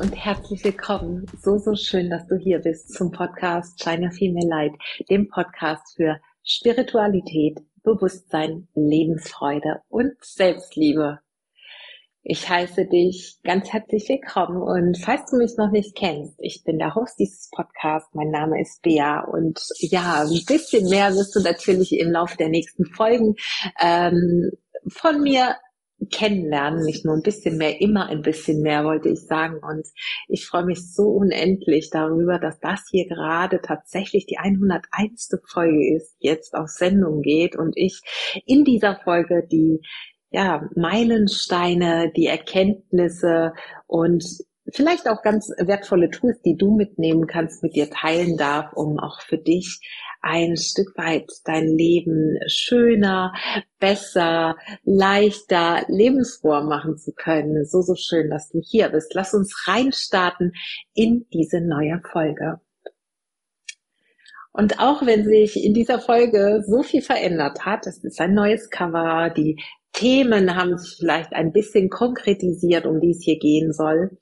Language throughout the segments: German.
Und herzlich willkommen. So, so schön, dass du hier bist zum Podcast Shine Female Light, dem Podcast für Spiritualität, Bewusstsein, Lebensfreude und Selbstliebe. Ich heiße dich ganz herzlich willkommen und falls du mich noch nicht kennst, ich bin der Host dieses Podcasts, mein Name ist Bea und ja, ein bisschen mehr wirst du natürlich im Laufe der nächsten Folgen ähm, von mir kennenlernen, nicht nur ein bisschen mehr, immer ein bisschen mehr, wollte ich sagen. Und ich freue mich so unendlich darüber, dass das hier gerade tatsächlich die 101. Folge ist, jetzt auf Sendung geht und ich in dieser Folge die ja, Meilensteine, die Erkenntnisse und vielleicht auch ganz wertvolle Tools, die du mitnehmen kannst, mit dir teilen darf, um auch für dich ein Stück weit dein Leben schöner, besser, leichter, lebensfroher machen zu können. So, so schön, dass du hier bist. Lass uns reinstarten in diese neue Folge. Und auch wenn sich in dieser Folge so viel verändert hat, es ist ein neues Cover, die Themen haben sich vielleicht ein bisschen konkretisiert, um die es hier gehen soll.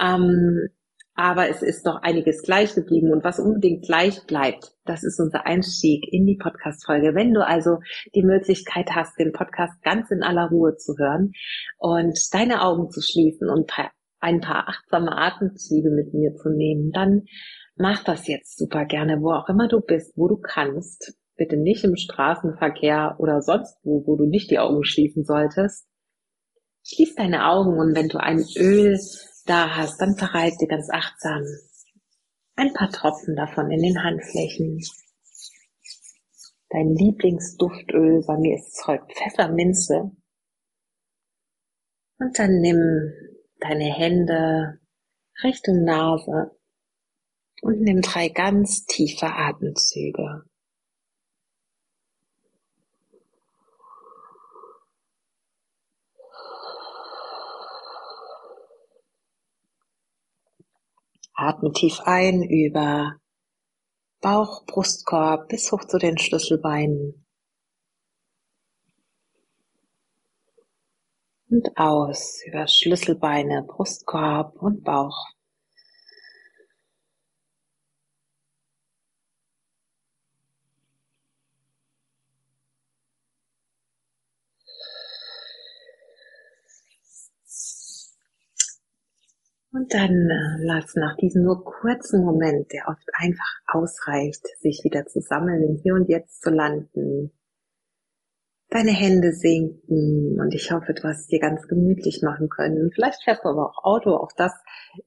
Ähm, aber es ist doch einiges gleich geblieben und was unbedingt gleich bleibt, das ist unser Einstieg in die Podcast-Folge. Wenn du also die Möglichkeit hast, den Podcast ganz in aller Ruhe zu hören und deine Augen zu schließen und ein paar achtsame Atemzüge mit mir zu nehmen, dann mach das jetzt super gerne, wo auch immer du bist, wo du kannst. Bitte nicht im Straßenverkehr oder sonst wo, wo du nicht die Augen schließen solltest. Schließ deine Augen und wenn du ein Öl da hast, dann verreib dir ganz achtsam ein paar Tropfen davon in den Handflächen. Dein Lieblingsduftöl, bei mir ist es heute Pfefferminze. Und dann nimm deine Hände Richtung Nase und nimm drei ganz tiefe Atemzüge. Atme tief ein über Bauch, Brustkorb bis hoch zu den Schlüsselbeinen. Und aus über Schlüsselbeine, Brustkorb und Bauch. Dann äh, lass nach diesem nur kurzen Moment, der oft einfach ausreicht, sich wieder zu sammeln, im Hier und Jetzt zu landen, deine Hände sinken und ich hoffe, du hast dir ganz gemütlich machen können. Vielleicht fährst du aber auch Auto, auch das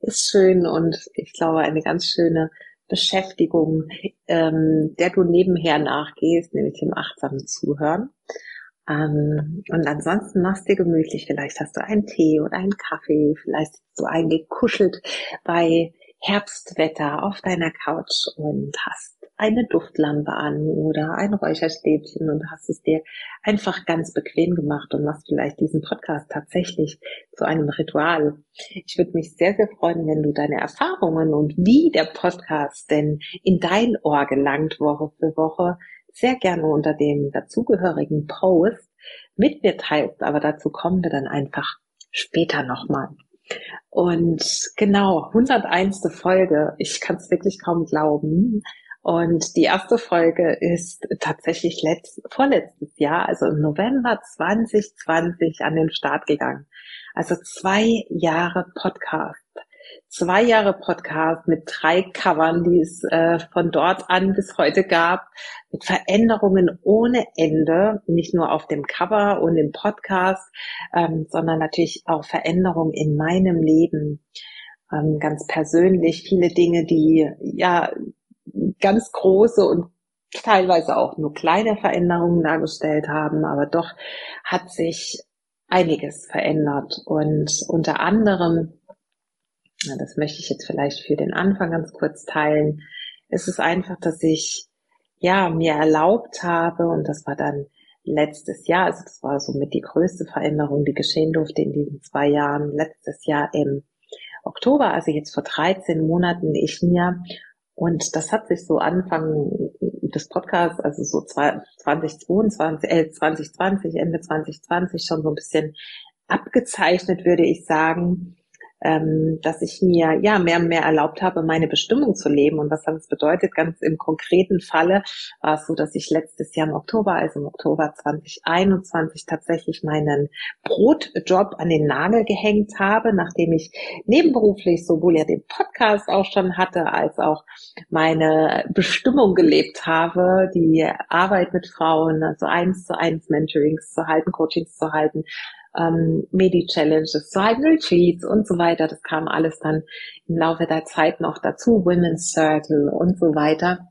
ist schön und ich glaube eine ganz schöne Beschäftigung, ähm, der du nebenher nachgehst, nämlich dem achtsamen Zuhören. Ähm, und ansonsten machst dir gemütlich. Vielleicht hast du einen Tee oder einen Kaffee. Vielleicht sitzt du eingekuschelt bei Herbstwetter auf deiner Couch und hast eine Duftlampe an oder ein Räucherstäbchen und hast es dir einfach ganz bequem gemacht und machst vielleicht diesen Podcast tatsächlich zu einem Ritual. Ich würde mich sehr, sehr freuen, wenn du deine Erfahrungen und wie der Podcast denn in dein Ohr gelangt Woche für Woche sehr gerne unter dem dazugehörigen Post mit mir teilst, aber dazu kommen wir dann einfach später nochmal. Und genau, 101. Folge, ich kann es wirklich kaum glauben. Und die erste Folge ist tatsächlich letzt, vorletztes Jahr, also im November 2020 an den Start gegangen. Also zwei Jahre Podcast zwei Jahre Podcast mit drei Covern, die es äh, von dort an bis heute gab, mit Veränderungen ohne Ende, nicht nur auf dem Cover und im Podcast, ähm, sondern natürlich auch Veränderungen in meinem Leben, ähm, ganz persönlich, viele Dinge, die ja ganz große und teilweise auch nur kleine Veränderungen dargestellt haben, aber doch hat sich einiges verändert. Und unter anderem ja, das möchte ich jetzt vielleicht für den Anfang ganz kurz teilen. Es ist einfach, dass ich ja mir erlaubt habe und das war dann letztes Jahr, also das war somit die größte Veränderung, die geschehen durfte in diesen zwei Jahren. Letztes Jahr im Oktober, also jetzt vor 13 Monaten, ich mir und das hat sich so Anfang des Podcasts, also so 2022, äh, 2020, Ende 2020 schon so ein bisschen abgezeichnet, würde ich sagen, ähm, dass ich mir ja mehr und mehr erlaubt habe, meine Bestimmung zu leben. Und was das bedeutet, ganz im konkreten Falle war es so, dass ich letztes Jahr im Oktober, also im Oktober 2021 tatsächlich meinen Brotjob an den Nagel gehängt habe, nachdem ich nebenberuflich sowohl ja den Podcast auch schon hatte, als auch meine Bestimmung gelebt habe, die Arbeit mit Frauen, also eins zu eins Mentorings zu halten, Coachings zu halten, ähm, Medi-Challenges halten, Retreats und so weiter. Das kam alles dann im Laufe der Zeit noch dazu, Women's Circle und so weiter.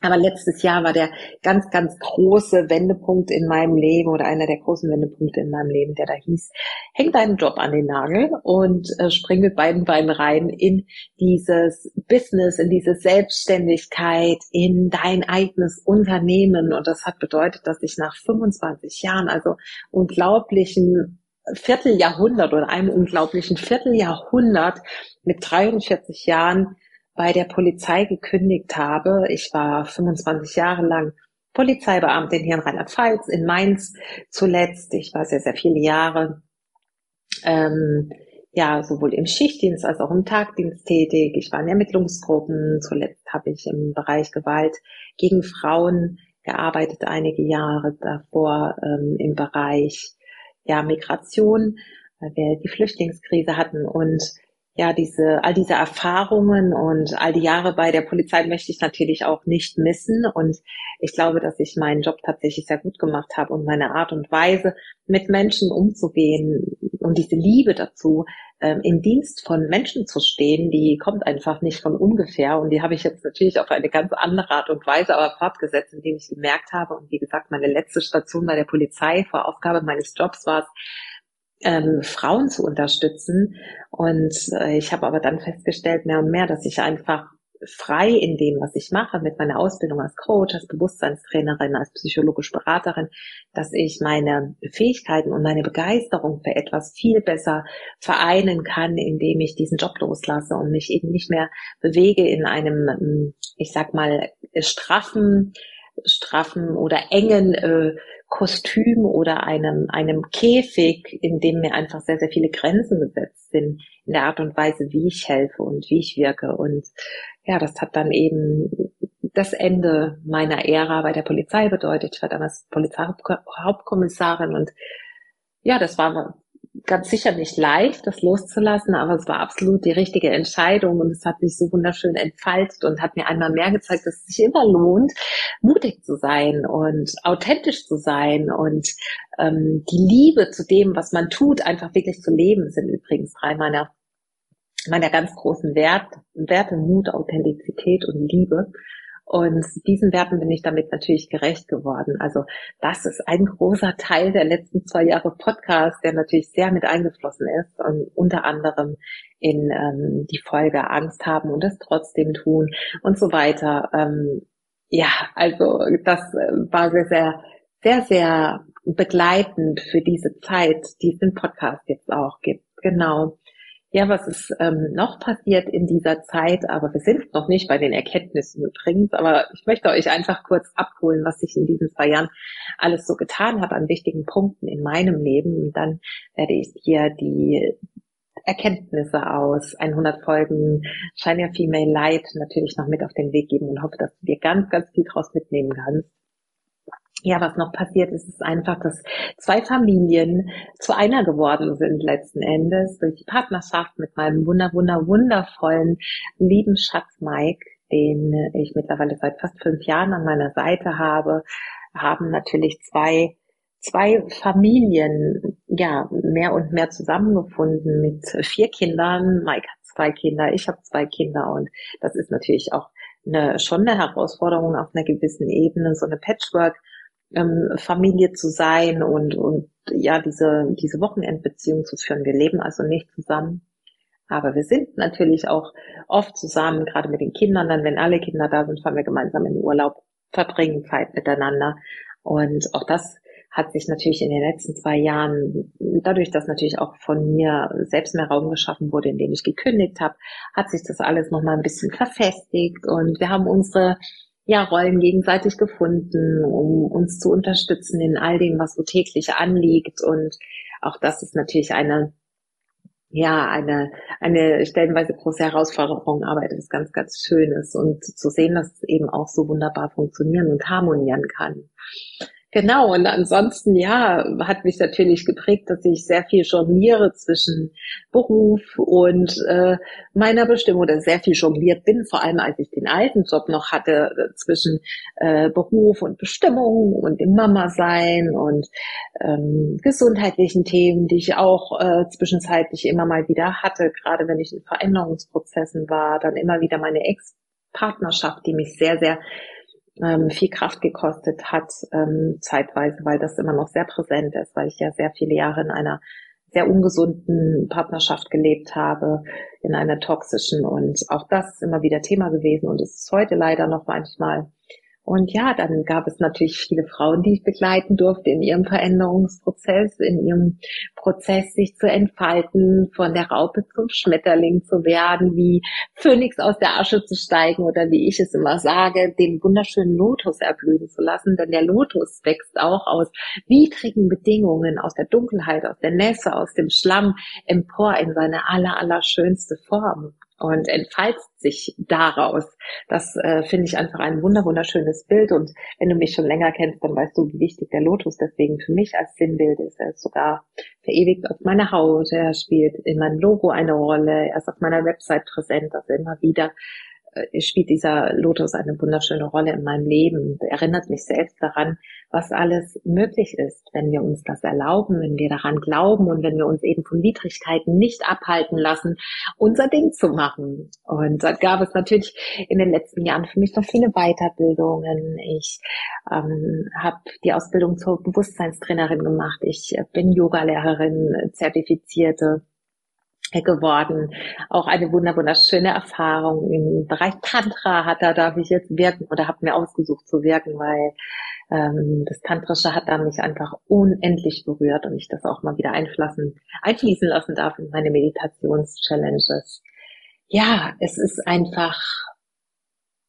Aber letztes Jahr war der ganz, ganz große Wendepunkt in meinem Leben oder einer der großen Wendepunkte in meinem Leben, der da hieß, häng deinen Job an den Nagel und äh, spring mit beiden Beinen rein in dieses Business, in diese Selbstständigkeit, in dein eigenes Unternehmen. Und das hat bedeutet, dass ich nach 25 Jahren, also unglaublichen Vierteljahrhundert oder einem unglaublichen Vierteljahrhundert mit 43 Jahren bei der Polizei gekündigt habe. Ich war 25 Jahre lang Polizeibeamtin hier in Rheinland-Pfalz, in Mainz zuletzt. Ich war sehr, sehr viele Jahre, ähm, ja, sowohl im Schichtdienst als auch im Tagdienst tätig. Ich war in Ermittlungsgruppen. Zuletzt habe ich im Bereich Gewalt gegen Frauen gearbeitet, einige Jahre davor ähm, im Bereich ja, Migration, weil wir die Flüchtlingskrise hatten und ja, diese, all diese Erfahrungen und all die Jahre bei der Polizei möchte ich natürlich auch nicht missen. Und ich glaube, dass ich meinen Job tatsächlich sehr gut gemacht habe und meine Art und Weise, mit Menschen umzugehen und diese Liebe dazu, ähm, im Dienst von Menschen zu stehen, die kommt einfach nicht von ungefähr. Und die habe ich jetzt natürlich auf eine ganz andere Art und Weise aber fortgesetzt, indem ich gemerkt habe, und wie gesagt, meine letzte Station bei der Polizei vor Aufgabe meines Jobs war es, ähm, Frauen zu unterstützen. Und äh, ich habe aber dann festgestellt, mehr und mehr, dass ich einfach frei in dem, was ich mache, mit meiner Ausbildung als Coach, als Bewusstseinstrainerin, als psychologische Beraterin, dass ich meine Fähigkeiten und meine Begeisterung für etwas viel besser vereinen kann, indem ich diesen Job loslasse und mich eben nicht mehr bewege in einem, ich sag mal, straffen, straffen oder engen äh, Kostüm oder einem, einem Käfig, in dem mir einfach sehr, sehr viele Grenzen gesetzt sind in der Art und Weise, wie ich helfe und wie ich wirke. Und ja, das hat dann eben das Ende meiner Ära bei der Polizei bedeutet. Ich war damals Polizeihauptkommissarin und ja, das war ganz sicher nicht leicht, das loszulassen, aber es war absolut die richtige Entscheidung und es hat sich so wunderschön entfaltet und hat mir einmal mehr gezeigt, dass es sich immer lohnt, mutig zu sein und authentisch zu sein und ähm, die Liebe zu dem, was man tut, einfach wirklich zu leben, sind übrigens drei meiner meiner ganz großen Wert, Werte, Mut, Authentizität und Liebe. Und diesen Werten bin ich damit natürlich gerecht geworden. Also das ist ein großer Teil der letzten zwei Jahre Podcast, der natürlich sehr mit eingeflossen ist und unter anderem in ähm, die Folge Angst haben und es trotzdem tun und so weiter. Ähm, ja, also das äh, war sehr, sehr, sehr, sehr begleitend für diese Zeit, die es im Podcast jetzt auch gibt. Genau ja, was ist ähm, noch passiert in dieser Zeit, aber wir sind noch nicht bei den Erkenntnissen übrigens, aber ich möchte euch einfach kurz abholen, was ich in diesen zwei Jahren alles so getan habe an wichtigen Punkten in meinem Leben. Und dann werde ich hier die Erkenntnisse aus 100 Folgen Shine Your Female Light natürlich noch mit auf den Weg geben und hoffe, dass du dir ganz, ganz viel draus mitnehmen kannst ja, was noch passiert ist, ist einfach, dass zwei Familien zu einer geworden sind letzten Endes durch die Partnerschaft mit meinem wunder, wunder, wundervollen lieben Schatz Mike, den ich mittlerweile seit fast fünf Jahren an meiner Seite habe, haben natürlich zwei zwei Familien ja mehr und mehr zusammengefunden mit vier Kindern. Mike hat zwei Kinder, ich habe zwei Kinder und das ist natürlich auch eine, schon eine Herausforderung auf einer gewissen Ebene, so eine Patchwork ähm, Familie zu sein und, und ja, diese, diese Wochenendbeziehung zu führen. Wir leben also nicht zusammen. Aber wir sind natürlich auch oft zusammen, gerade mit den Kindern. Dann, wenn alle Kinder da sind, fahren wir gemeinsam in den Urlaub, verbringen Zeit miteinander. Und auch das hat sich natürlich in den letzten zwei Jahren, dadurch, dass natürlich auch von mir selbst mehr Raum geschaffen wurde, indem ich gekündigt habe, hat sich das alles nochmal ein bisschen verfestigt und wir haben unsere ja, Rollen gegenseitig gefunden, um uns zu unterstützen in all dem, was so täglich anliegt. Und auch das ist natürlich eine ja, eine, eine stellenweise große Herausforderung, aber etwas ganz, ganz Schönes und zu sehen, dass es eben auch so wunderbar funktionieren und harmonieren kann. Genau, und ansonsten, ja, hat mich natürlich geprägt, dass ich sehr viel jongliere zwischen Beruf und äh, meiner Bestimmung oder sehr viel jongliert bin, vor allem als ich den alten Job noch hatte, äh, zwischen äh, Beruf und Bestimmung und dem Mama sein und ähm, gesundheitlichen Themen, die ich auch äh, zwischenzeitlich immer mal wieder hatte, gerade wenn ich in Veränderungsprozessen war, dann immer wieder meine Ex-Partnerschaft, die mich sehr, sehr ähm, viel Kraft gekostet hat, ähm, zeitweise, weil das immer noch sehr präsent ist, weil ich ja sehr viele Jahre in einer sehr ungesunden Partnerschaft gelebt habe, in einer toxischen und auch das ist immer wieder Thema gewesen und ist heute leider noch manchmal. Und ja, dann gab es natürlich viele Frauen, die ich begleiten durfte in ihrem Veränderungsprozess, in ihrem Prozess, sich zu entfalten, von der Raupe zum Schmetterling zu werden, wie Phönix aus der Asche zu steigen oder wie ich es immer sage, den wunderschönen Lotus erblühen zu lassen. Denn der Lotus wächst auch aus widrigen Bedingungen, aus der Dunkelheit, aus der Nässe, aus dem Schlamm empor in seine aller, aller schönste Form und entfaltet sich daraus. Das äh, finde ich einfach ein wunder wunderschönes Bild und wenn du mich schon länger kennst, dann weißt du, wie wichtig der Lotus deswegen für mich als Sinnbild ist. Er ist sogar verewigt auf meiner Haut, er spielt in meinem Logo eine Rolle, er ist auf meiner Website präsent, also immer wieder spielt dieser Lotus eine wunderschöne Rolle in meinem Leben erinnert mich selbst daran, was alles möglich ist, wenn wir uns das erlauben, wenn wir daran glauben und wenn wir uns eben von Widrigkeiten nicht abhalten lassen, unser Ding zu machen. Und da gab es natürlich in den letzten Jahren für mich noch viele Weiterbildungen. Ich ähm, habe die Ausbildung zur Bewusstseinstrainerin gemacht. Ich bin Yogalehrerin, zertifizierte geworden. Auch eine wunderschöne Erfahrung im Bereich Tantra hat da darf ich jetzt wirken oder habe mir ausgesucht zu wirken, weil ähm, das Tantrische hat da mich einfach unendlich berührt und ich das auch mal wieder einfließen, einfließen lassen darf in meine Meditations-Challenges. Ja, es ist einfach,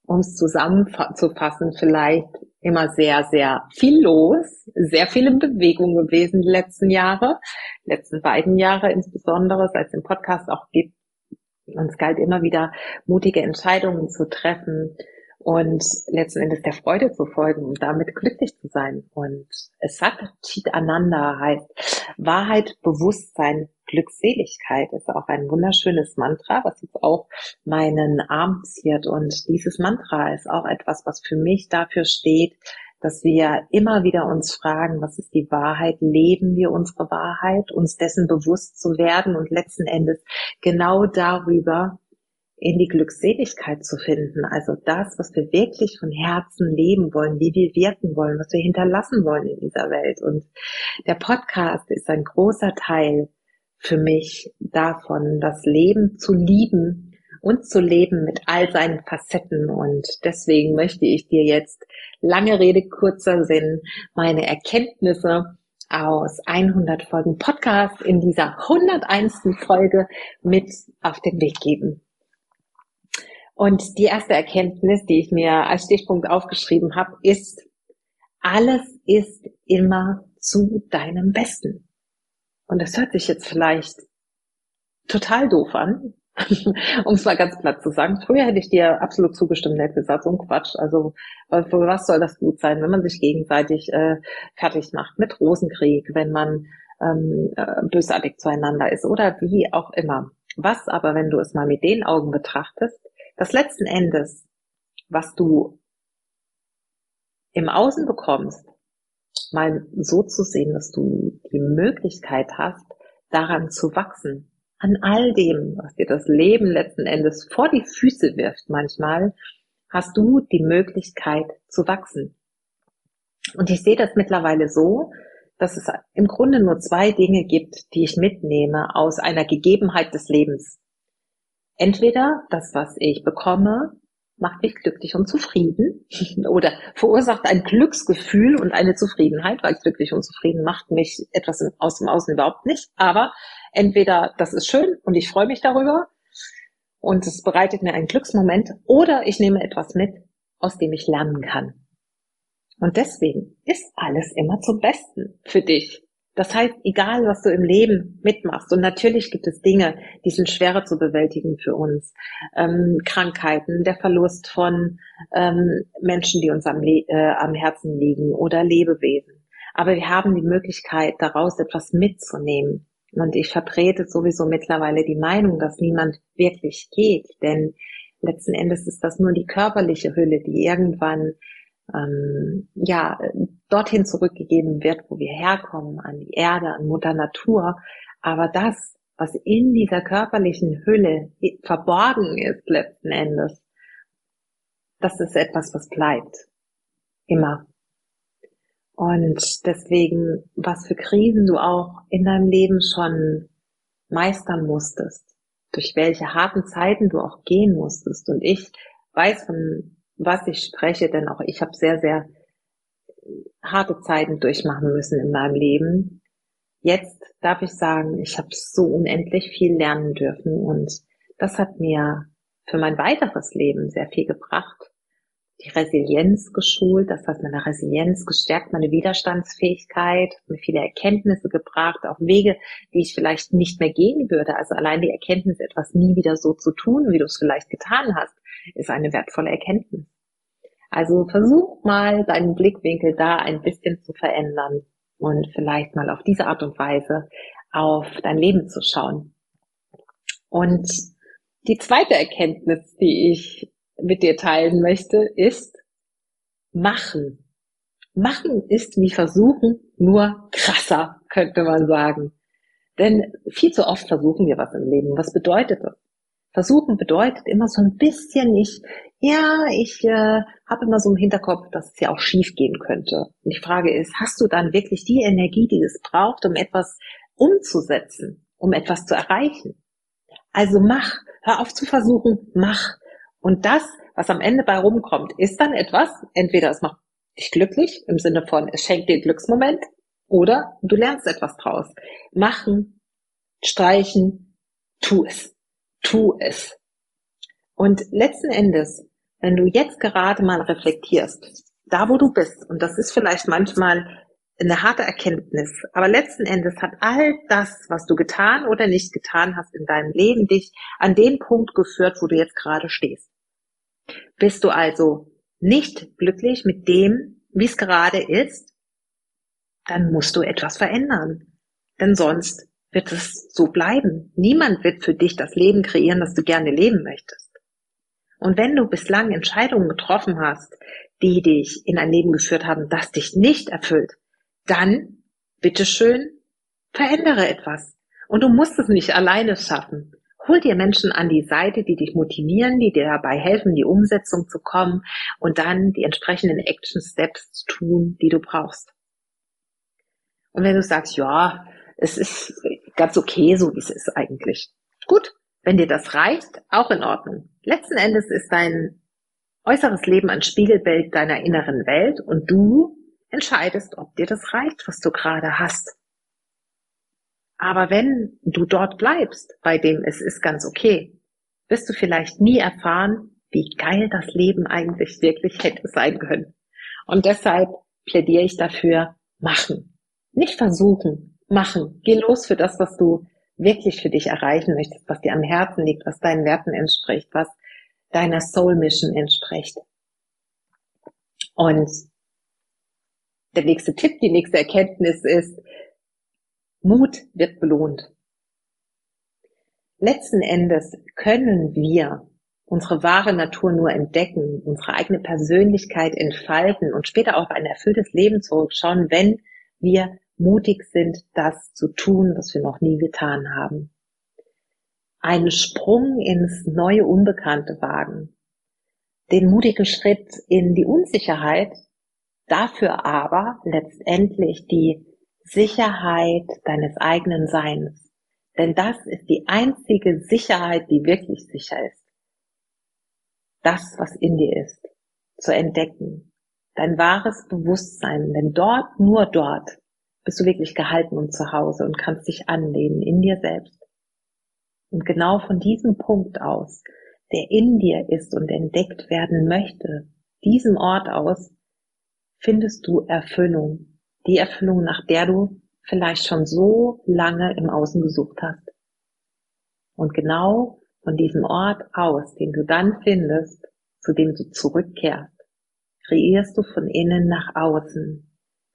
um es zusammenzufassen, vielleicht immer sehr, sehr viel los, sehr viel in Bewegung gewesen die letzten Jahre, die letzten beiden Jahre insbesondere, seit es den Podcast auch gibt. Und es galt immer wieder, mutige Entscheidungen zu treffen, und letzten Endes der Freude zu folgen und damit glücklich zu sein. Und es hat Chit Ananda heißt Wahrheit, Bewusstsein, Glückseligkeit ist auch ein wunderschönes Mantra, was jetzt auch meinen Arm ziert. Und dieses Mantra ist auch etwas, was für mich dafür steht, dass wir immer wieder uns fragen, was ist die Wahrheit? Leben wir unsere Wahrheit? Uns dessen bewusst zu werden und letzten Endes genau darüber in die Glückseligkeit zu finden. Also das, was wir wirklich von Herzen leben wollen, wie wir wirken wollen, was wir hinterlassen wollen in dieser Welt. Und der Podcast ist ein großer Teil für mich davon, das Leben zu lieben und zu leben mit all seinen Facetten. Und deswegen möchte ich dir jetzt lange Rede, kurzer Sinn, meine Erkenntnisse aus 100 Folgen Podcast in dieser 101. Folge mit auf den Weg geben. Und die erste Erkenntnis, die ich mir als Stichpunkt aufgeschrieben habe, ist, alles ist immer zu deinem Besten. Und das hört sich jetzt vielleicht total doof an, um es mal ganz platt zu sagen. Früher hätte ich dir absolut zugestimmt, hätte gesagt, so ein Quatsch. Also für was soll das gut sein, wenn man sich gegenseitig äh, fertig macht mit Rosenkrieg, wenn man ähm, äh, bösartig zueinander ist oder wie auch immer. Was aber, wenn du es mal mit den Augen betrachtest, das letzten Endes, was du im Außen bekommst, mal so zu sehen, dass du die Möglichkeit hast, daran zu wachsen. An all dem, was dir das Leben letzten Endes vor die Füße wirft manchmal, hast du die Möglichkeit zu wachsen. Und ich sehe das mittlerweile so, dass es im Grunde nur zwei Dinge gibt, die ich mitnehme aus einer Gegebenheit des Lebens. Entweder das, was ich bekomme, macht mich glücklich und zufrieden oder verursacht ein Glücksgefühl und eine Zufriedenheit, weil glücklich und zufrieden macht mich etwas aus dem Außen überhaupt nicht. Aber entweder das ist schön und ich freue mich darüber und es bereitet mir einen Glücksmoment oder ich nehme etwas mit, aus dem ich lernen kann. Und deswegen ist alles immer zum Besten für dich. Das heißt, egal was du im Leben mitmachst, und natürlich gibt es Dinge, die sind schwerer zu bewältigen für uns. Ähm, Krankheiten, der Verlust von ähm, Menschen, die uns am, äh, am Herzen liegen oder Lebewesen. Aber wir haben die Möglichkeit, daraus etwas mitzunehmen. Und ich vertrete sowieso mittlerweile die Meinung, dass niemand wirklich geht, denn letzten Endes ist das nur die körperliche Hülle, die irgendwann ähm, ja, dorthin zurückgegeben wird, wo wir herkommen, an die Erde, an Mutter Natur. Aber das, was in dieser körperlichen Hülle verborgen ist letzten Endes, das ist etwas, was bleibt. Immer. Und deswegen, was für Krisen du auch in deinem Leben schon meistern musstest, durch welche harten Zeiten du auch gehen musstest. Und ich weiß von was ich spreche, denn auch ich habe sehr, sehr harte Zeiten durchmachen müssen in meinem Leben. Jetzt darf ich sagen, ich habe so unendlich viel lernen dürfen und das hat mir für mein weiteres Leben sehr viel gebracht. Die Resilienz geschult, das heißt meine Resilienz gestärkt, meine Widerstandsfähigkeit, mir viele Erkenntnisse gebracht, auch Wege, die ich vielleicht nicht mehr gehen würde. Also allein die Erkenntnis, etwas nie wieder so zu tun, wie du es vielleicht getan hast, ist eine wertvolle Erkenntnis. Also versuch mal deinen Blickwinkel da ein bisschen zu verändern und vielleicht mal auf diese Art und Weise auf dein Leben zu schauen. Und die zweite Erkenntnis, die ich mit dir teilen möchte, ist machen. Machen ist wie versuchen, nur krasser, könnte man sagen. Denn viel zu oft versuchen wir was im Leben. Was bedeutet das? Versuchen bedeutet immer so ein bisschen, ich, ja, ich äh, habe immer so im Hinterkopf, dass es ja auch schief gehen könnte. Und die Frage ist, hast du dann wirklich die Energie, die es braucht, um etwas umzusetzen, um etwas zu erreichen? Also mach, hör auf zu versuchen, mach. Und das, was am Ende bei rumkommt, ist dann etwas, entweder es macht dich glücklich, im Sinne von, es schenkt dir Glücksmoment, oder du lernst etwas draus. Machen, streichen, tu es tu es. Und letzten Endes, wenn du jetzt gerade mal reflektierst, da wo du bist, und das ist vielleicht manchmal eine harte Erkenntnis, aber letzten Endes hat all das, was du getan oder nicht getan hast in deinem Leben, dich an den Punkt geführt, wo du jetzt gerade stehst. Bist du also nicht glücklich mit dem, wie es gerade ist, dann musst du etwas verändern. Denn sonst wird es so bleiben. Niemand wird für dich das Leben kreieren, das du gerne leben möchtest. Und wenn du bislang Entscheidungen getroffen hast, die dich in ein Leben geführt haben, das dich nicht erfüllt, dann, bitteschön, verändere etwas. Und du musst es nicht alleine schaffen. Hol dir Menschen an die Seite, die dich motivieren, die dir dabei helfen, die Umsetzung zu kommen und dann die entsprechenden Action Steps zu tun, die du brauchst. Und wenn du sagst, ja, es ist ganz okay, so wie es ist eigentlich. Gut, wenn dir das reicht, auch in Ordnung. Letzten Endes ist dein äußeres Leben ein Spiegelbild deiner inneren Welt und du entscheidest, ob dir das reicht, was du gerade hast. Aber wenn du dort bleibst, bei dem es ist ganz okay, wirst du vielleicht nie erfahren, wie geil das Leben eigentlich wirklich hätte sein können. Und deshalb plädiere ich dafür, machen. Nicht versuchen, machen. Geh los für das, was du wirklich für dich erreichen möchtest, was dir am Herzen liegt, was deinen Werten entspricht, was deiner Soul Mission entspricht. Und der nächste Tipp, die nächste Erkenntnis ist, Mut wird belohnt. Letzten Endes können wir unsere wahre Natur nur entdecken, unsere eigene Persönlichkeit entfalten und später auch ein erfülltes Leben zurückschauen, wenn wir mutig sind, das zu tun, was wir noch nie getan haben. Einen Sprung ins neue Unbekannte wagen. Den mutigen Schritt in die Unsicherheit, dafür aber letztendlich die Sicherheit deines eigenen Seins. Denn das ist die einzige Sicherheit, die wirklich sicher ist. Das, was in dir ist, zu entdecken. Dein wahres Bewusstsein, denn dort, nur dort bist du wirklich gehalten und zu Hause und kannst dich anlehnen in dir selbst. Und genau von diesem Punkt aus, der in dir ist und entdeckt werden möchte, diesem Ort aus, findest du Erfüllung. Die Erfüllung, nach der du vielleicht schon so lange im Außen gesucht hast. Und genau von diesem Ort aus, den du dann findest, zu dem du zurückkehrst, kreierst du von innen nach außen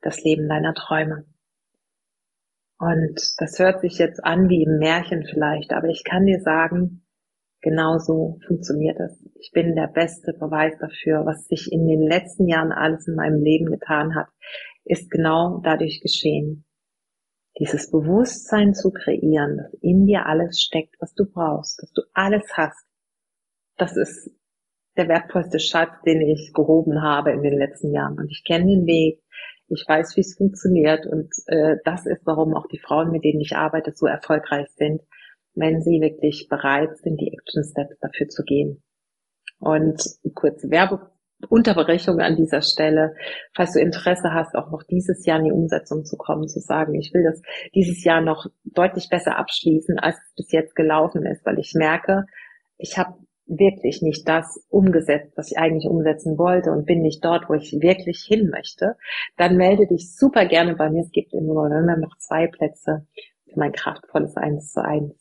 das Leben deiner Träume. Und das hört sich jetzt an wie im Märchen vielleicht, aber ich kann dir sagen, genauso funktioniert es. Ich bin der beste Beweis dafür, was sich in den letzten Jahren alles in meinem Leben getan hat, ist genau dadurch geschehen. Dieses Bewusstsein zu kreieren, dass in dir alles steckt, was du brauchst, dass du alles hast. Das ist der wertvollste Schatz, den ich gehoben habe in den letzten Jahren. Und ich kenne den Weg, ich weiß, wie es funktioniert. Und äh, das ist, warum auch die Frauen, mit denen ich arbeite, so erfolgreich sind, wenn sie wirklich bereit sind, die Action Steps dafür zu gehen. Und kurze Werbeunterbrechung an dieser Stelle. Falls du Interesse hast, auch noch dieses Jahr in die Umsetzung zu kommen, zu sagen, ich will das dieses Jahr noch deutlich besser abschließen, als es bis jetzt gelaufen ist, weil ich merke, ich habe wirklich nicht das umgesetzt, was ich eigentlich umsetzen wollte und bin nicht dort, wo ich wirklich hin möchte, dann melde dich super gerne bei mir. Es gibt im November noch zwei Plätze für mein kraftvolles Eins zu eins.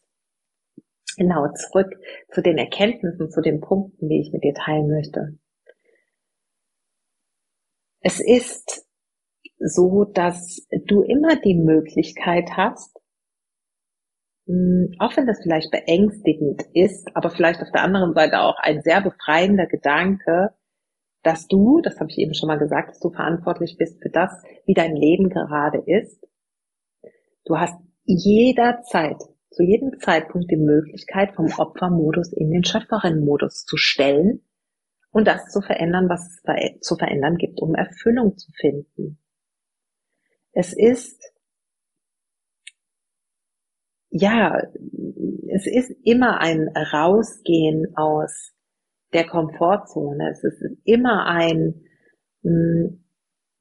Genau, zurück zu den Erkenntnissen, zu den Punkten, die ich mit dir teilen möchte. Es ist so, dass du immer die Möglichkeit hast, auch wenn das vielleicht beängstigend ist, aber vielleicht auf der anderen Seite auch ein sehr befreiender Gedanke, dass du, das habe ich eben schon mal gesagt, dass du verantwortlich bist für das, wie dein Leben gerade ist. Du hast jederzeit, zu jedem Zeitpunkt die Möglichkeit, vom Opfermodus in den Schöpferinnenmodus zu stellen und das zu verändern, was es zu verändern gibt, um Erfüllung zu finden. Es ist ja, es ist immer ein Rausgehen aus der Komfortzone. Es ist immer ein hm,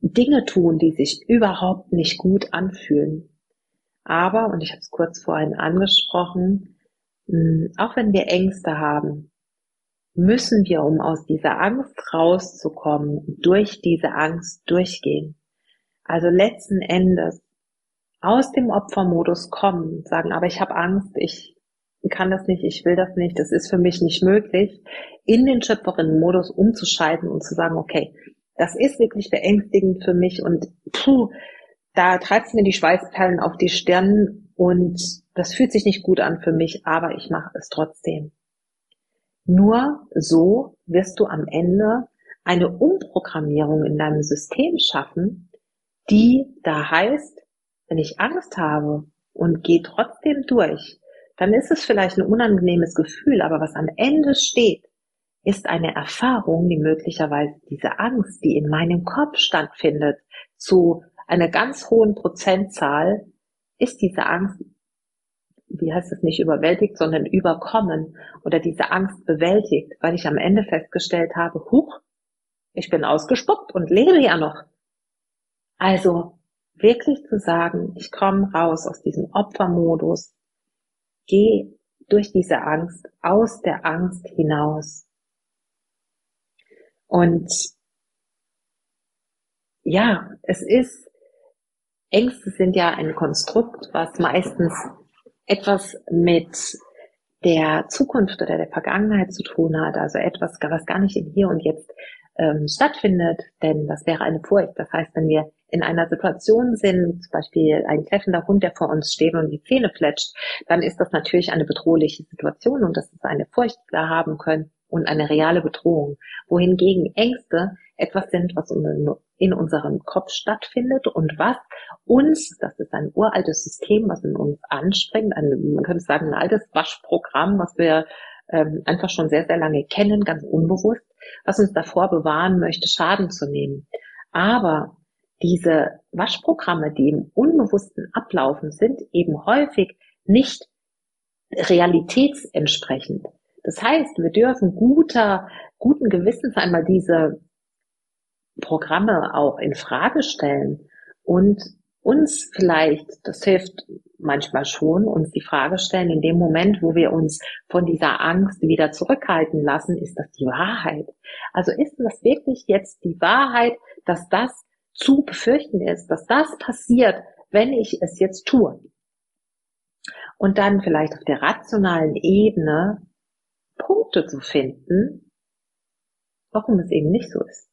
Dinge tun, die sich überhaupt nicht gut anfühlen. Aber, und ich habe es kurz vorhin angesprochen, hm, auch wenn wir Ängste haben, müssen wir, um aus dieser Angst rauszukommen, durch diese Angst durchgehen. Also letzten Endes aus dem Opfermodus kommen, sagen, aber ich habe Angst, ich kann das nicht, ich will das nicht, das ist für mich nicht möglich, in den Schöpferinnenmodus umzuschalten und zu sagen, okay, das ist wirklich beängstigend für mich und puh, da treibt mir die Schweißperlen auf die Stirn und das fühlt sich nicht gut an für mich, aber ich mache es trotzdem. Nur so wirst du am Ende eine Umprogrammierung in deinem System schaffen, die da heißt, wenn ich Angst habe und gehe trotzdem durch, dann ist es vielleicht ein unangenehmes Gefühl, aber was am Ende steht, ist eine Erfahrung, die möglicherweise diese Angst, die in meinem Kopf stattfindet, zu einer ganz hohen Prozentzahl, ist diese Angst, wie heißt es nicht überwältigt, sondern überkommen oder diese Angst bewältigt, weil ich am Ende festgestellt habe, huch, ich bin ausgespuckt und lebe ja noch. Also wirklich zu sagen, ich komme raus aus diesem Opfermodus, gehe durch diese Angst, aus der Angst hinaus. Und ja, es ist, Ängste sind ja ein Konstrukt, was meistens etwas mit der Zukunft oder der Vergangenheit zu tun hat, also etwas, was gar nicht im Hier und Jetzt ähm, stattfindet, denn das wäre eine Furcht. Das heißt, wenn wir in einer Situation sind, zum Beispiel ein kläffender Hund, der vor uns steht und die Zähne fletscht, dann ist das natürlich eine bedrohliche Situation und das ist eine Furcht, die wir haben können und eine reale Bedrohung. Wohingegen Ängste etwas sind, was in unserem Kopf stattfindet und was uns, das ist ein uraltes System, was in uns anspringt, ein, man könnte sagen, ein altes Waschprogramm, was wir ähm, einfach schon sehr, sehr lange kennen, ganz unbewusst, was uns davor bewahren möchte, Schaden zu nehmen. Aber diese Waschprogramme, die im Unbewussten ablaufen, sind eben häufig nicht realitätsentsprechend. Das heißt, wir dürfen guter, guten Gewissens einmal diese Programme auch in Frage stellen und uns vielleicht, das hilft manchmal schon, uns die Frage stellen, in dem Moment, wo wir uns von dieser Angst wieder zurückhalten lassen, ist das die Wahrheit? Also ist das wirklich jetzt die Wahrheit, dass das zu befürchten ist, dass das passiert, wenn ich es jetzt tue? Und dann vielleicht auf der rationalen Ebene Punkte zu finden, warum es eben nicht so ist.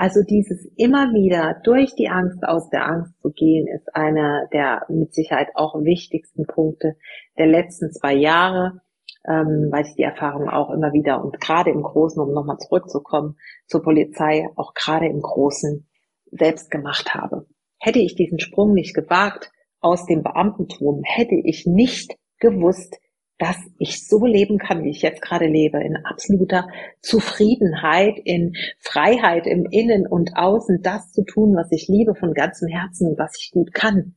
Also dieses immer wieder durch die Angst aus der Angst zu gehen, ist einer der mit Sicherheit auch wichtigsten Punkte der letzten zwei Jahre, ähm, weil ich die Erfahrung auch immer wieder und gerade im Großen, um nochmal zurückzukommen zur Polizei, auch gerade im Großen selbst gemacht habe. Hätte ich diesen Sprung nicht gewagt aus dem Beamtentum, hätte ich nicht gewusst, dass ich so leben kann, wie ich jetzt gerade lebe, in absoluter Zufriedenheit, in Freiheit im Innen und Außen, das zu tun, was ich liebe von ganzem Herzen und was ich gut kann.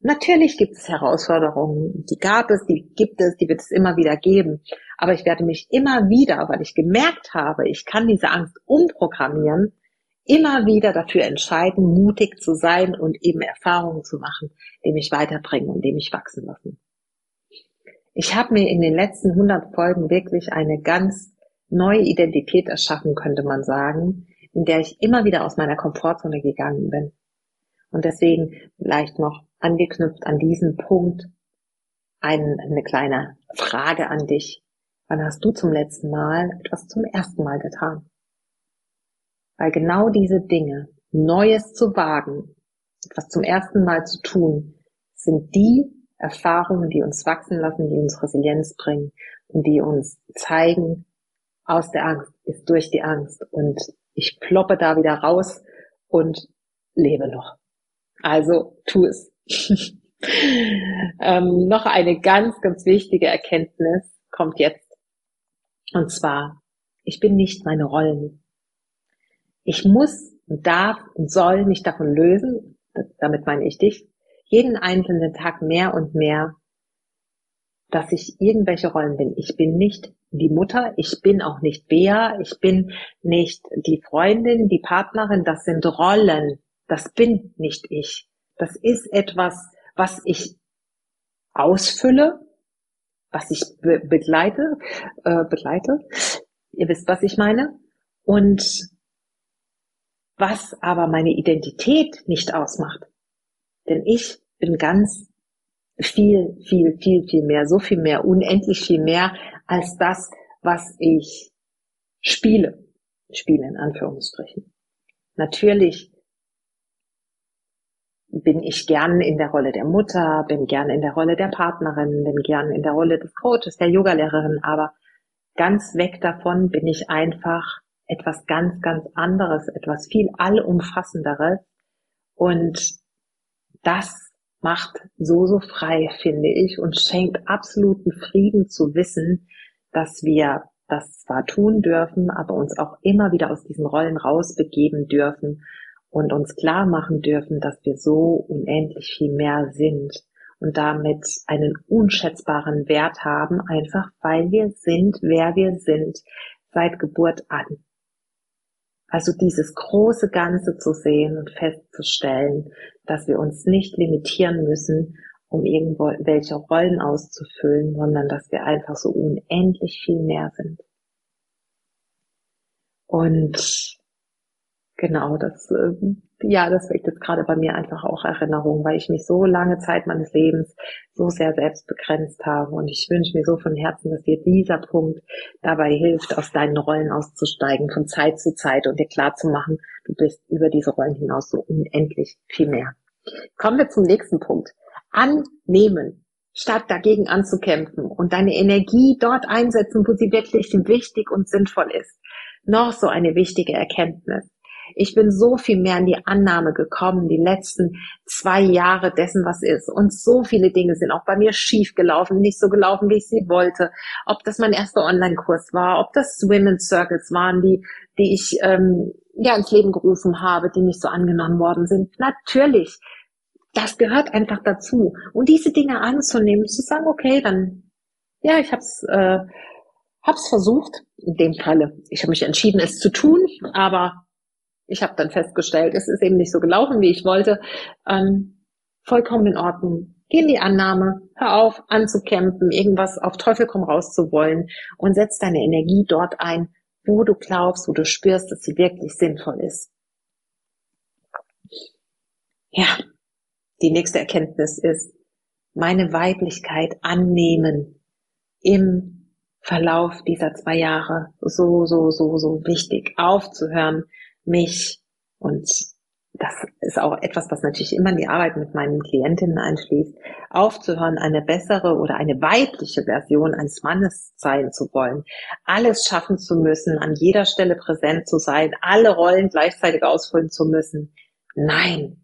Natürlich gibt es Herausforderungen, die gab es, die gibt es, die wird es immer wieder geben. Aber ich werde mich immer wieder, weil ich gemerkt habe, ich kann diese Angst umprogrammieren, immer wieder dafür entscheiden, mutig zu sein und eben Erfahrungen zu machen, die mich weiterbringen und die mich wachsen lassen. Ich habe mir in den letzten 100 Folgen wirklich eine ganz neue Identität erschaffen, könnte man sagen, in der ich immer wieder aus meiner Komfortzone gegangen bin. Und deswegen vielleicht noch angeknüpft an diesen Punkt ein, eine kleine Frage an dich. Wann hast du zum letzten Mal etwas zum ersten Mal getan? Weil genau diese Dinge, Neues zu wagen, etwas zum ersten Mal zu tun, sind die Erfahrungen, die uns wachsen lassen, die uns Resilienz bringen und die uns zeigen, aus der Angst ist durch die Angst und ich ploppe da wieder raus und lebe noch. Also tu es. ähm, noch eine ganz, ganz wichtige Erkenntnis kommt jetzt. Und zwar, ich bin nicht meine Rollen. Ich muss und darf und soll mich davon lösen, damit meine ich dich, jeden einzelnen Tag mehr und mehr, dass ich irgendwelche Rollen bin. Ich bin nicht die Mutter, ich bin auch nicht Bea, ich bin nicht die Freundin, die Partnerin, das sind Rollen. Das bin nicht ich. Das ist etwas, was ich ausfülle, was ich be begleite, äh, begleite. Ihr wisst, was ich meine. Und was aber meine Identität nicht ausmacht. Denn ich bin ganz viel, viel, viel, viel mehr, so viel mehr, unendlich viel mehr als das, was ich spiele. Spiele in Anführungsstrichen. Natürlich bin ich gern in der Rolle der Mutter, bin gern in der Rolle der Partnerin, bin gern in der Rolle des Coaches, der Yogalehrerin, aber ganz weg davon bin ich einfach etwas ganz, ganz anderes, etwas viel allumfassenderes. Und das macht so, so frei, finde ich, und schenkt absoluten Frieden zu wissen, dass wir das zwar tun dürfen, aber uns auch immer wieder aus diesen Rollen rausbegeben dürfen und uns klar machen dürfen, dass wir so unendlich viel mehr sind und damit einen unschätzbaren Wert haben, einfach weil wir sind, wer wir sind, seit Geburt an. Also dieses große Ganze zu sehen und festzustellen, dass wir uns nicht limitieren müssen, um irgendwelche Rollen auszufüllen, sondern dass wir einfach so unendlich viel mehr sind. Und genau, das, ähm, ja, das weckt jetzt gerade bei mir einfach auch Erinnerung, weil ich mich so lange Zeit meines Lebens so sehr selbst begrenzt habe. Und ich wünsche mir so von Herzen, dass dir dieser Punkt dabei hilft, aus deinen Rollen auszusteigen, von Zeit zu Zeit und dir klar zu machen, du bist über diese Rollen hinaus so unendlich viel mehr. Kommen wir zum nächsten Punkt. Annehmen statt dagegen anzukämpfen und deine Energie dort einsetzen, wo sie wirklich wichtig und sinnvoll ist. Noch so eine wichtige Erkenntnis. Ich bin so viel mehr in die Annahme gekommen, die letzten zwei Jahre dessen, was ist. Und so viele Dinge sind auch bei mir schief gelaufen, nicht so gelaufen, wie ich sie wollte. Ob das mein erster Online-Kurs war, ob das Women's Circles waren, die, die ich ähm, ja ins Leben gerufen habe, die nicht so angenommen worden sind. Natürlich, das gehört einfach dazu. Und diese Dinge anzunehmen, zu sagen, okay, dann ja, ich hab's, äh, hab's versucht. In dem Falle, ich habe mich entschieden, es zu tun, aber ich habe dann festgestellt, es ist eben nicht so gelaufen, wie ich wollte. Ähm, vollkommen in Ordnung. Geh in die Annahme, hör auf, anzukämpfen, irgendwas auf Teufel komm raus zu wollen und setz deine Energie dort ein, wo du glaubst, wo du spürst, dass sie wirklich sinnvoll ist. Ja, die nächste Erkenntnis ist, meine Weiblichkeit annehmen im Verlauf dieser zwei Jahre so, so, so, so wichtig, aufzuhören, mich und das ist auch etwas, was natürlich immer in die Arbeit mit meinen Klientinnen einschließt, aufzuhören, eine bessere oder eine weibliche Version eines Mannes sein zu wollen, alles schaffen zu müssen, an jeder Stelle präsent zu sein, alle Rollen gleichzeitig ausfüllen zu müssen. Nein,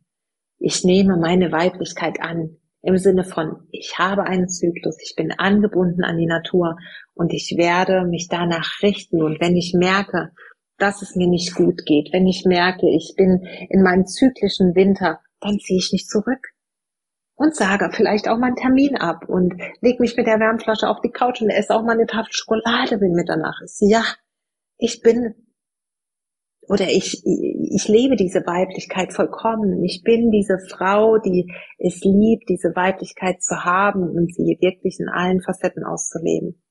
ich nehme meine Weiblichkeit an, im Sinne von, ich habe einen Zyklus, ich bin angebunden an die Natur und ich werde mich danach richten. Und wenn ich merke, dass es mir nicht gut geht, wenn ich merke, ich bin in meinem zyklischen Winter, dann ziehe ich mich zurück und sage vielleicht auch mal einen Termin ab und leg mich mit der Wärmflasche auf die Couch und esse auch mal eine Tafel Schokolade, wenn Mitternacht ist. Ja, ich bin oder ich, ich lebe diese Weiblichkeit vollkommen. Ich bin diese Frau, die es liebt, diese Weiblichkeit zu haben und sie wirklich in allen Facetten auszuleben.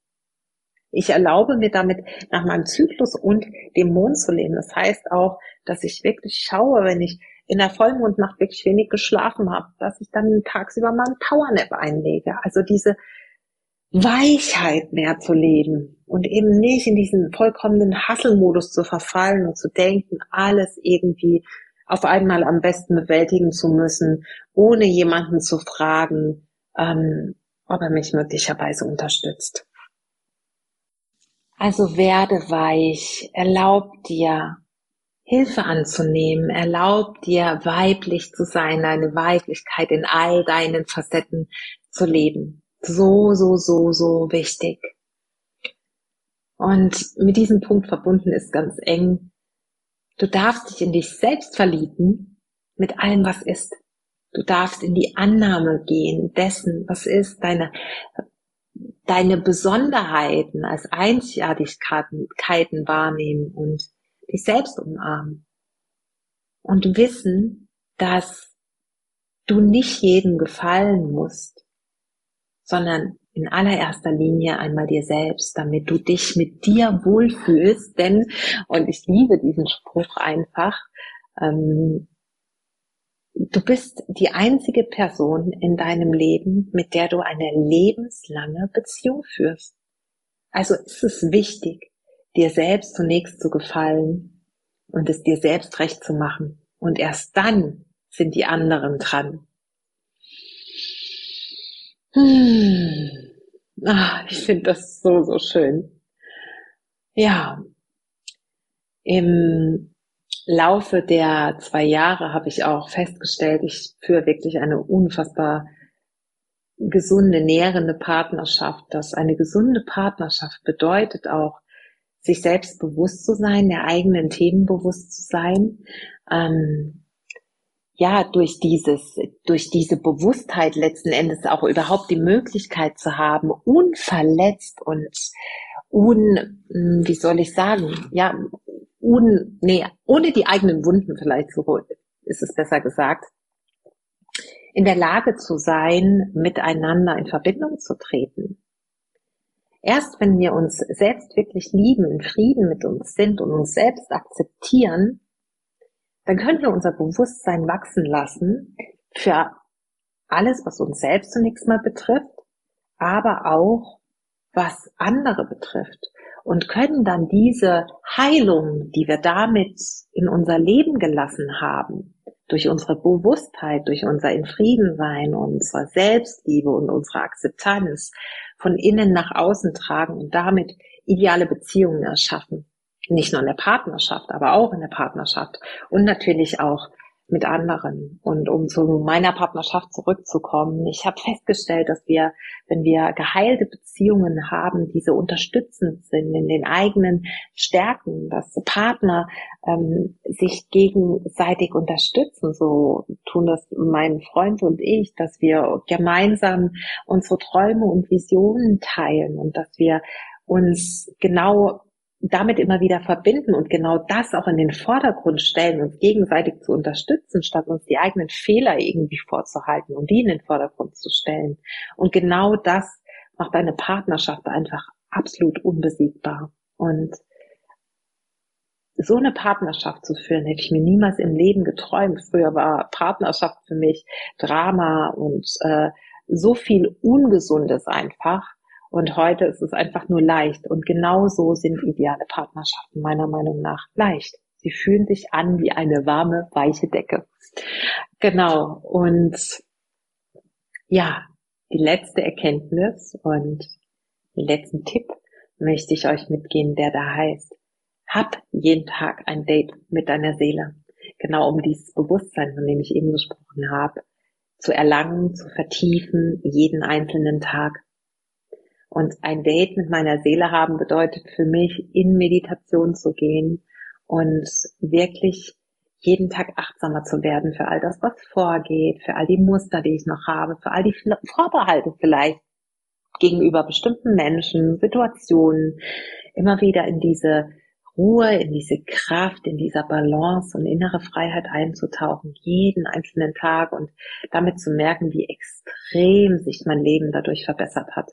Ich erlaube mir damit nach meinem Zyklus und dem Mond zu leben. Das heißt auch, dass ich wirklich schaue, wenn ich in der Vollmondnacht wirklich wenig geschlafen habe, dass ich dann tagsüber mal einen Powernap einlege. Also diese Weichheit mehr zu leben und eben nicht in diesen vollkommenen Hasselmodus zu verfallen und zu denken, alles irgendwie auf einmal am besten bewältigen zu müssen, ohne jemanden zu fragen, ähm, ob er mich möglicherweise unterstützt. Also werde weich, erlaub dir Hilfe anzunehmen, erlaub dir weiblich zu sein, deine Weiblichkeit in all deinen Facetten zu leben. So, so, so, so wichtig. Und mit diesem Punkt verbunden ist ganz eng, du darfst dich in dich selbst verlieben mit allem, was ist. Du darfst in die Annahme gehen dessen, was ist, deine deine Besonderheiten als Einzigartigkeiten wahrnehmen und dich selbst umarmen. Und wissen, dass du nicht jedem gefallen musst, sondern in allererster Linie einmal dir selbst, damit du dich mit dir wohlfühlst. Denn, und ich liebe diesen Spruch einfach, ähm, Du bist die einzige Person in deinem Leben, mit der du eine lebenslange Beziehung führst. Also ist es wichtig, dir selbst zunächst zu gefallen und es dir selbst recht zu machen. Und erst dann sind die anderen dran. Hm. Ah, ich finde das so, so schön. Ja. Im Laufe der zwei Jahre habe ich auch festgestellt, ich führe wirklich eine unfassbar gesunde, nährende Partnerschaft. Dass eine gesunde Partnerschaft bedeutet auch, sich selbst bewusst zu sein, der eigenen Themen bewusst zu sein. Ähm, ja, durch dieses, durch diese Bewusstheit letzten Endes auch überhaupt die Möglichkeit zu haben, unverletzt und un, hm, wie soll ich sagen, ja, un, nee, ohne die eigenen Wunden vielleicht so ist es besser gesagt, in der Lage zu sein, miteinander in Verbindung zu treten. Erst wenn wir uns selbst wirklich lieben, in Frieden mit uns sind und uns selbst akzeptieren, dann können wir unser Bewusstsein wachsen lassen für alles, was uns selbst zunächst mal betrifft, aber auch was andere betrifft und können dann diese Heilung, die wir damit in unser Leben gelassen haben, durch unsere Bewusstheit, durch unser in Frieden sein, unsere Selbstliebe und unsere Akzeptanz von innen nach außen tragen und damit ideale Beziehungen erschaffen. Nicht nur in der Partnerschaft, aber auch in der Partnerschaft und natürlich auch mit anderen. Und um zu meiner Partnerschaft zurückzukommen, ich habe festgestellt, dass wir, wenn wir geheilte Beziehungen haben, diese unterstützend sind in den eigenen Stärken, dass Partner ähm, sich gegenseitig unterstützen. So tun das mein Freund und ich, dass wir gemeinsam unsere Träume und Visionen teilen und dass wir uns genau damit immer wieder verbinden und genau das auch in den Vordergrund stellen, uns gegenseitig zu unterstützen, statt uns die eigenen Fehler irgendwie vorzuhalten und die in den Vordergrund zu stellen. Und genau das macht eine Partnerschaft einfach absolut unbesiegbar. Und so eine Partnerschaft zu führen, hätte ich mir niemals im Leben geträumt. Früher war Partnerschaft für mich Drama und äh, so viel Ungesundes einfach. Und heute ist es einfach nur leicht. Und genau so sind ideale Partnerschaften meiner Meinung nach leicht. Sie fühlen sich an wie eine warme, weiche Decke. Genau. Und ja, die letzte Erkenntnis und den letzten Tipp möchte ich euch mitgehen, der da heißt, hab jeden Tag ein Date mit deiner Seele. Genau um dieses Bewusstsein, von dem ich eben gesprochen habe, zu erlangen, zu vertiefen, jeden einzelnen Tag. Und ein Date mit meiner Seele haben bedeutet für mich, in Meditation zu gehen und wirklich jeden Tag achtsamer zu werden für all das, was vorgeht, für all die Muster, die ich noch habe, für all die Vorbehalte vielleicht gegenüber bestimmten Menschen, Situationen, immer wieder in diese Ruhe, in diese Kraft, in dieser Balance und innere Freiheit einzutauchen, jeden einzelnen Tag und damit zu merken, wie extrem sich mein Leben dadurch verbessert hat.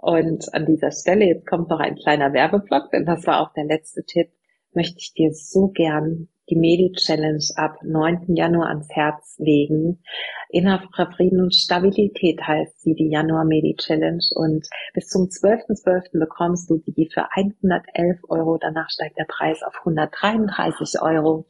Und an dieser Stelle, jetzt kommt noch ein kleiner Werbeblock, denn das war auch der letzte Tipp, möchte ich dir so gern die Medi-Challenge ab 9. Januar ans Herz legen. Innerer Frieden und Stabilität heißt sie, die Januar Medi-Challenge. Und bis zum 12.12. .12. bekommst du die für 111 Euro. Danach steigt der Preis auf 133 Euro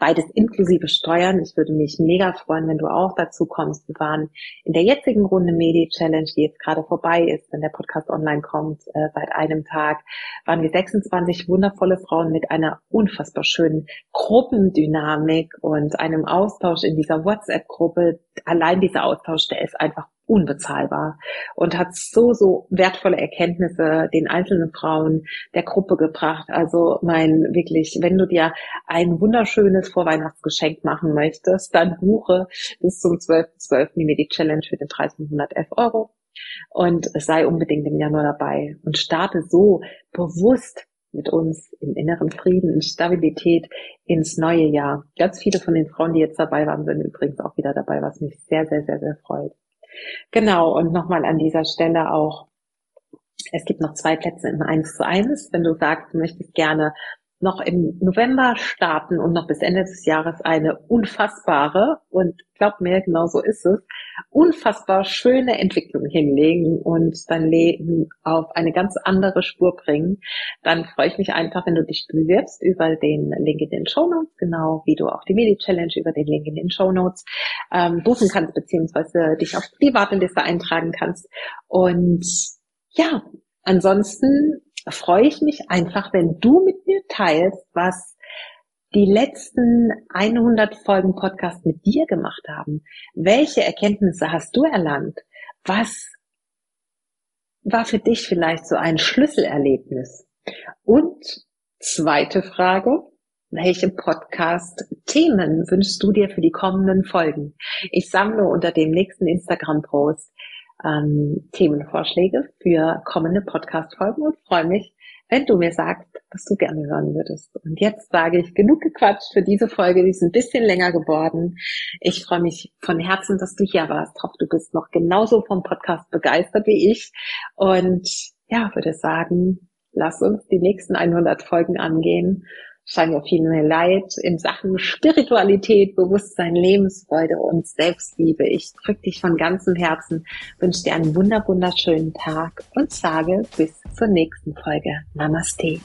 beides inklusive Steuern. Ich würde mich mega freuen, wenn du auch dazu kommst. Wir waren in der jetzigen Runde Medi Challenge, die jetzt gerade vorbei ist, wenn der Podcast online kommt, äh, seit einem Tag, waren wir 26 wundervolle Frauen mit einer unfassbar schönen Gruppendynamik und einem Austausch in dieser WhatsApp-Gruppe. Allein dieser Austausch, der ist einfach unbezahlbar und hat so, so wertvolle Erkenntnisse den einzelnen Frauen der Gruppe gebracht. Also mein wirklich, wenn du dir ein wunderschönes Vorweihnachtsgeschenk machen möchtest, dann buche bis zum 12.12. .12. die Medi Challenge für den Preis von 111 Euro und sei unbedingt im Januar dabei und starte so bewusst mit uns im inneren Frieden, in Stabilität ins neue Jahr. Ganz viele von den Frauen, die jetzt dabei waren, sind übrigens auch wieder dabei, was mich sehr, sehr, sehr, sehr freut. Genau, und nochmal an dieser Stelle auch, es gibt noch zwei Plätze im 1 zu 1. Wenn du sagst, du möchtest gerne noch im November starten und noch bis Ende des Jahres eine unfassbare, und glaub mir, genau so ist es, unfassbar schöne Entwicklung hinlegen und dein Leben auf eine ganz andere Spur bringen, dann freue ich mich einfach, wenn du dich bewirbst über den Link in den Show Notes, genau wie du auch die Medi-Challenge über den Link in den Show Notes ähm, buchen kannst, beziehungsweise dich auf die Warteliste eintragen kannst. Und ja, ansonsten freue ich mich einfach, wenn du mit mir teilst, was die letzten 100 Folgen Podcast mit dir gemacht haben. Welche Erkenntnisse hast du erlangt? Was war für dich vielleicht so ein Schlüsselerlebnis? Und zweite Frage, welche Podcast-Themen wünschst du dir für die kommenden Folgen? Ich sammle unter dem nächsten Instagram-Post ähm, Themenvorschläge für kommende Podcast-Folgen und freue mich, wenn du mir sagst, was du gerne hören würdest. Und jetzt sage ich genug gequatscht für diese Folge, die ist ein bisschen länger geworden. Ich freue mich von Herzen, dass du hier warst. Ich hoffe, du bist noch genauso vom Podcast begeistert wie ich. Und ja, würde sagen, lass uns die nächsten 100 Folgen angehen scheint ja viel mehr Leid in Sachen Spiritualität, Bewusstsein, Lebensfreude und Selbstliebe. Ich drücke dich von ganzem Herzen, wünsche dir einen wunder wunderschönen Tag und sage bis zur nächsten Folge. Namaste.